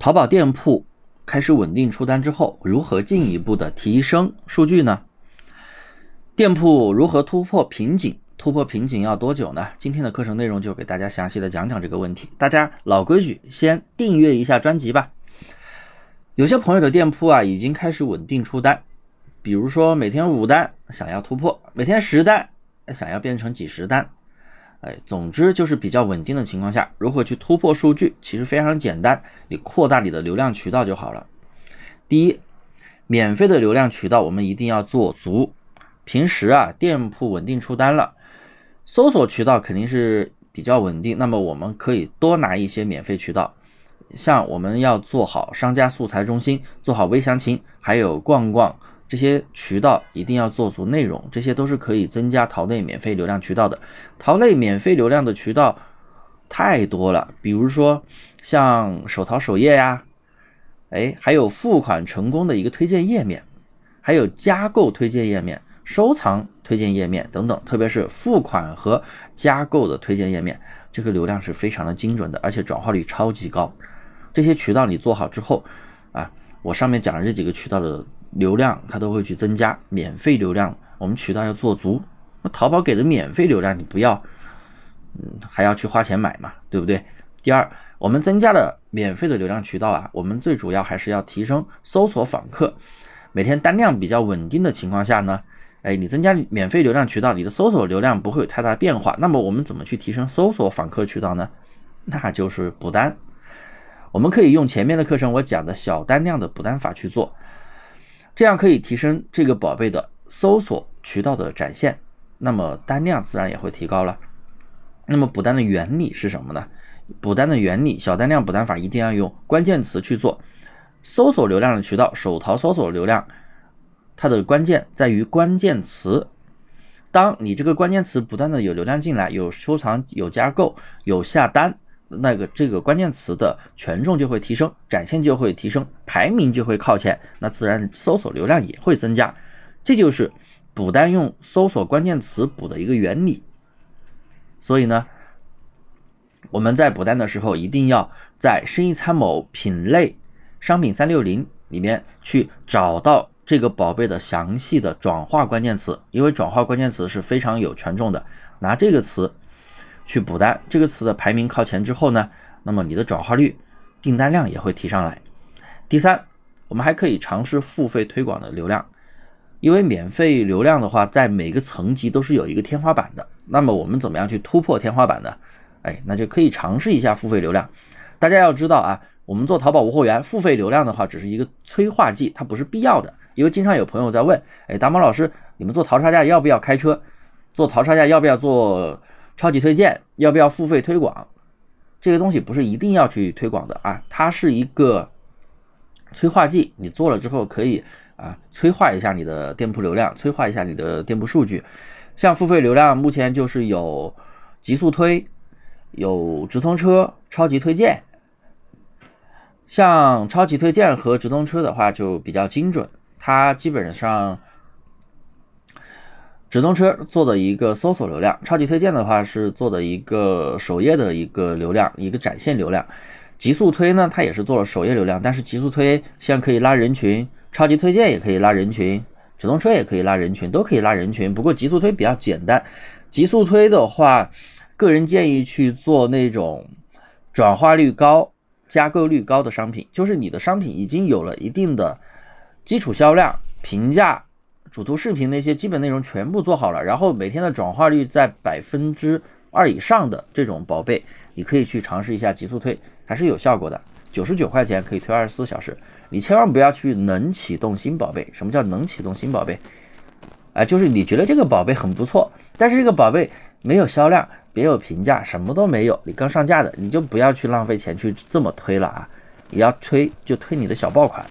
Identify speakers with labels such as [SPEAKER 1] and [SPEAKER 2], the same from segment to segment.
[SPEAKER 1] 淘宝店铺开始稳定出单之后，如何进一步的提升数据呢？店铺如何突破瓶颈？突破瓶颈要多久呢？今天的课程内容就给大家详细的讲讲这个问题。大家老规矩，先订阅一下专辑吧。有些朋友的店铺啊，已经开始稳定出单，比如说每天五单想要突破，每天十单想要变成几十单。哎，总之就是比较稳定的情况下，如何去突破数据，其实非常简单，你扩大你的流量渠道就好了。第一，免费的流量渠道我们一定要做足。平时啊，店铺稳定出单了，搜索渠道肯定是比较稳定，那么我们可以多拿一些免费渠道，像我们要做好商家素材中心，做好微详情，还有逛逛。这些渠道一定要做足内容，这些都是可以增加淘内免费流量渠道的。淘内免费流量的渠道太多了，比如说像手淘首页呀，哎，还有付款成功的一个推荐页面，还有加购推荐页面、收藏推荐页面等等。特别是付款和加购的推荐页面，这个流量是非常的精准的，而且转化率超级高。这些渠道你做好之后啊，我上面讲的这几个渠道的。流量它都会去增加，免费流量我们渠道要做足。那淘宝给的免费流量你不要，嗯，还要去花钱买嘛，对不对？第二，我们增加了免费的流量渠道啊，我们最主要还是要提升搜索访客。每天单量比较稳定的情况下呢，哎，你增加免费流量渠道，你的搜索流量不会有太大变化。那么我们怎么去提升搜索访客渠道呢？那就是补单。我们可以用前面的课程我讲的小单量的补单法去做。这样可以提升这个宝贝的搜索渠道的展现，那么单量自然也会提高了。那么补单的原理是什么呢？补单的原理，小单量补单法一定要用关键词去做。搜索流量的渠道，手淘搜索流量，它的关键在于关键词。当你这个关键词不断的有流量进来，有收藏、有加购、有下单。那个这个关键词的权重就会提升，展现就会提升，排名就会靠前，那自然搜索流量也会增加。这就是补单用搜索关键词补的一个原理。所以呢，我们在补单的时候，一定要在生意参谋品类商品三六零里面去找到这个宝贝的详细的转化关键词，因为转化关键词是非常有权重的，拿这个词。去补单这个词的排名靠前之后呢，那么你的转化率、订单量也会提上来。第三，我们还可以尝试付费推广的流量，因为免费流量的话，在每个层级都是有一个天花板的。那么我们怎么样去突破天花板呢？哎，那就可以尝试一下付费流量。大家要知道啊，我们做淘宝无货源，付费流量的话只是一个催化剂，它不是必要的。因为经常有朋友在问，哎，达猫老师，你们做淘差价要不要开车？做淘差价要不要做？超级推荐要不要付费推广？这个东西不是一定要去推广的啊，它是一个催化剂，你做了之后可以啊催化一下你的店铺流量，催化一下你的店铺数据。像付费流量，目前就是有极速推、有直通车、超级推荐。像超级推荐和直通车的话就比较精准，它基本上。直通车做的一个搜索流量，超级推荐的话是做的一个首页的一个流量，一个展现流量。极速推呢，它也是做了首页流量，但是极速推像可以拉人群，超级推荐也可以拉人群，直通车也可以拉人群，都可以拉人群。不过极速推比较简单，极速推的话，个人建议去做那种转化率高、加购率高的商品，就是你的商品已经有了一定的基础销量、评价。主图视频那些基本内容全部做好了，然后每天的转化率在百分之二以上的这种宝贝，你可以去尝试一下极速推，还是有效果的。九十九块钱可以推二十四小时，你千万不要去能启动新宝贝。什么叫能启动新宝贝？哎，就是你觉得这个宝贝很不错，但是这个宝贝没有销量，别有评价，什么都没有，你刚上架的，你就不要去浪费钱去这么推了啊！你要推就推你的小爆款，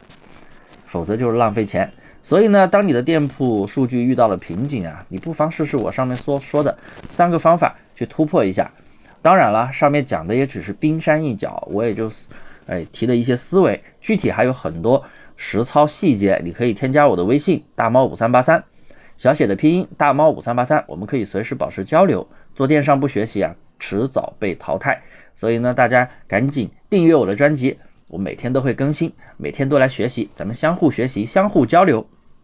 [SPEAKER 1] 否则就是浪费钱。所以呢，当你的店铺数据遇到了瓶颈啊，你不妨试试我上面所说的三个方法去突破一下。当然了，上面讲的也只是冰山一角，我也就哎提了一些思维，具体还有很多实操细节，你可以添加我的微信大猫五三八三，小写的拼音大猫五三八三，我们可以随时保持交流。做电商不学习啊，迟早被淘汰。所以呢，大家赶紧订阅我的专辑。我每天都会更新，每天都来学习，咱们相互学习，相互交流。